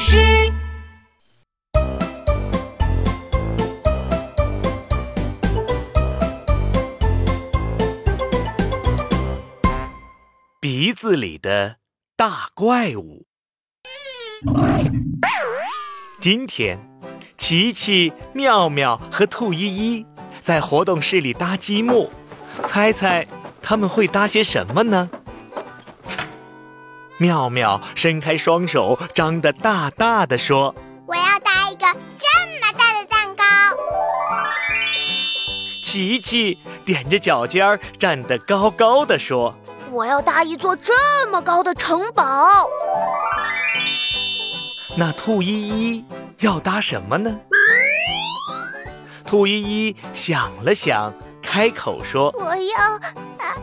师。鼻子里的大怪物。今天，琪琪、妙妙和兔依依在活动室里搭积木，猜猜他们会搭些什么呢？妙妙伸开双手，张得大大的说：“我要搭一个这么大的蛋糕。”琪琪踮着脚尖儿，站得高高的说。我要搭一座这么高的城堡。那兔依依要搭什么呢？兔依依想了想，开口说：“我要搭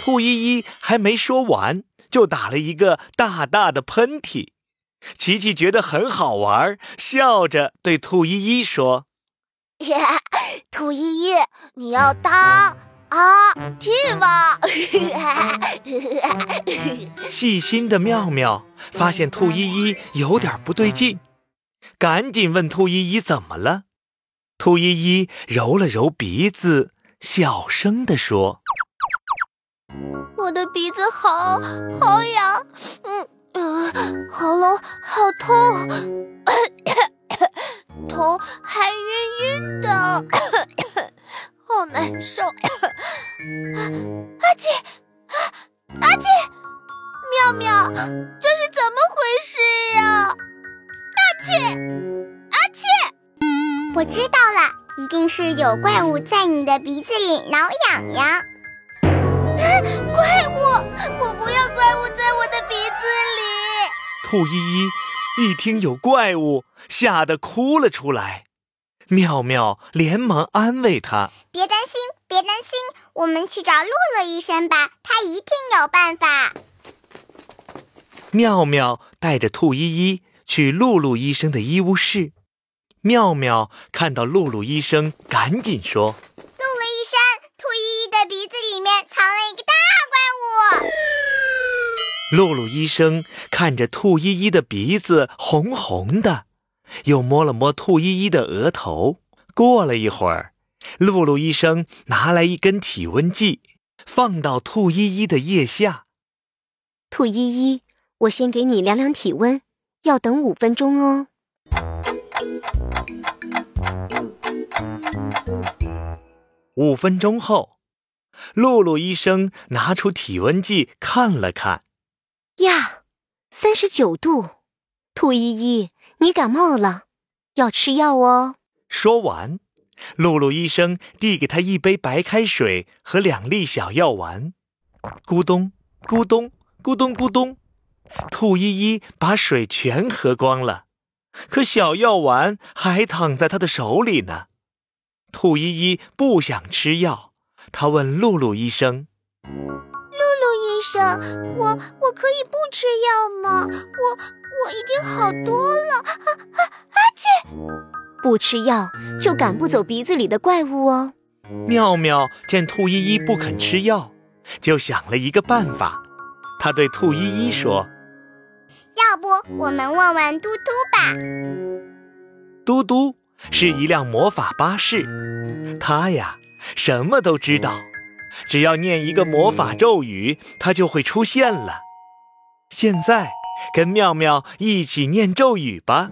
兔依依还没说完，就打了一个大大的喷嚏。琪琪觉得很好玩，笑着对兔依依说。兔依依，你要当啊，T 吗？细心的妙妙发现兔依依有点不对劲，赶紧问兔依依怎么了。兔依依揉了揉鼻子，小声地说：“我的鼻子好好痒，嗯嗯，喉咙好痛。”头还晕晕的，好难受。阿奇，阿奇，妙妙，这是怎么回事呀？阿奇，阿奇，我知道了，一定是有怪物在你的鼻子里挠痒痒。怪物，我不要怪物在我的鼻子里。兔依依。一听有怪物，吓得哭了出来。妙妙连忙安慰她：“别担心，别担心，我们去找露露医生吧，他一定有办法。”妙妙带着兔依依去露露医生的医务室。妙妙看到露露医生，赶紧说：“露露医生看着兔依依的鼻子红红的，又摸了摸兔依依的额头。过了一会儿，露露医生拿来一根体温计，放到兔依依的腋下。兔依依，我先给你量量体温，要等五分钟哦。五分钟后，露露医生拿出体温计看了看。呀，三十九度，兔依依，你感冒了，要吃药哦。说完，露露医生递给他一杯白开水和两粒小药丸。咕咚咕咚咕咚咕咚，兔依依把水全喝光了，可小药丸还躺在他的手里呢。兔依依不想吃药，他问露露医生。医生，我我可以不吃药吗？我我已经好多了。阿阿阿奇，不吃药就赶不走鼻子里的怪物哦。妙妙见兔依依不肯吃药，就想了一个办法。他对兔依依说：“要不我们问问嘟嘟吧？”嘟嘟是一辆魔法巴士，它呀什么都知道。只要念一个魔法咒语，它就会出现了。现在，跟妙妙一起念咒语吧。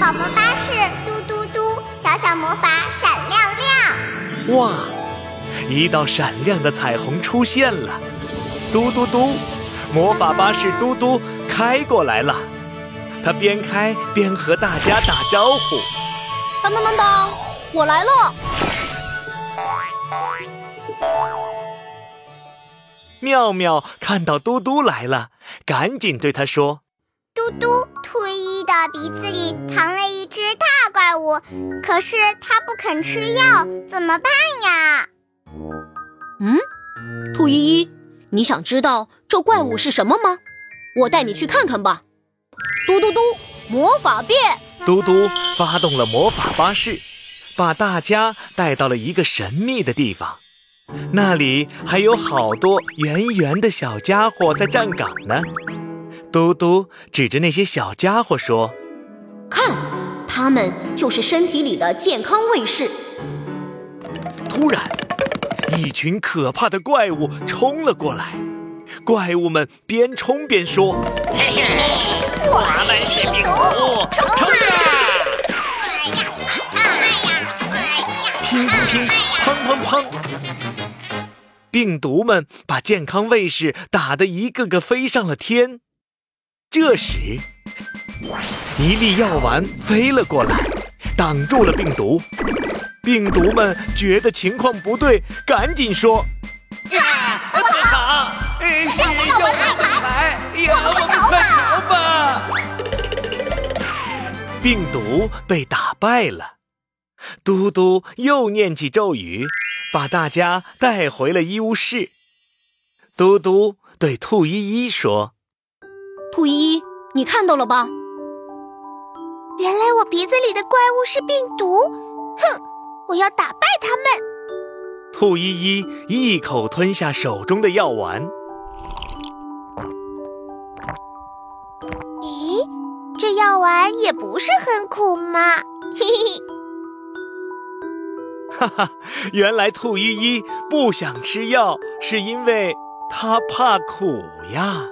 宝宝巴士嘟嘟嘟，小小魔法闪亮亮。哇，一道闪亮的彩虹出现了。嘟嘟嘟，魔法巴士嘟嘟开过来了。它边开边和大家打招呼。当当当当，我来了。妙妙看到嘟嘟来了，赶紧对他说：“嘟嘟，兔依依的鼻子里藏了一只大怪物，可是它不肯吃药，怎么办呀？”嗯，兔依依，你想知道这怪物是什么吗？我带你去看看吧。嘟嘟嘟，魔法变！嘟嘟发动了魔法巴士，把大家带到了一个神秘的地方。那里还有好多圆圆的小家伙在站岗呢。嘟嘟指着那些小家伙说：“看，他们就是身体里的健康卫士。”突然，一群可怕的怪物冲了过来。怪物们边冲边说：“嘿嘿，我们是病毒，冲啊！乒乒乒，砰砰砰！病毒们把健康卫士打得一个个飞上了天。这时，一粒药丸飞了过来，挡住了病毒。病毒们觉得情况不对，赶紧说：“不好！”哎，是要我来！我们快逃吧！病毒被打败了，嘟嘟又念起咒语，把大家带回了医务室。嘟嘟对兔依依说：“兔依依，你看到了吧？原来我鼻子里的怪物是病毒！哼，我要打败他们！”兔依依一口吞下手中的药丸。咦这药丸也不是很苦嘛，嘿嘿。哈哈，原来兔依依不想吃药，是因为她怕苦呀。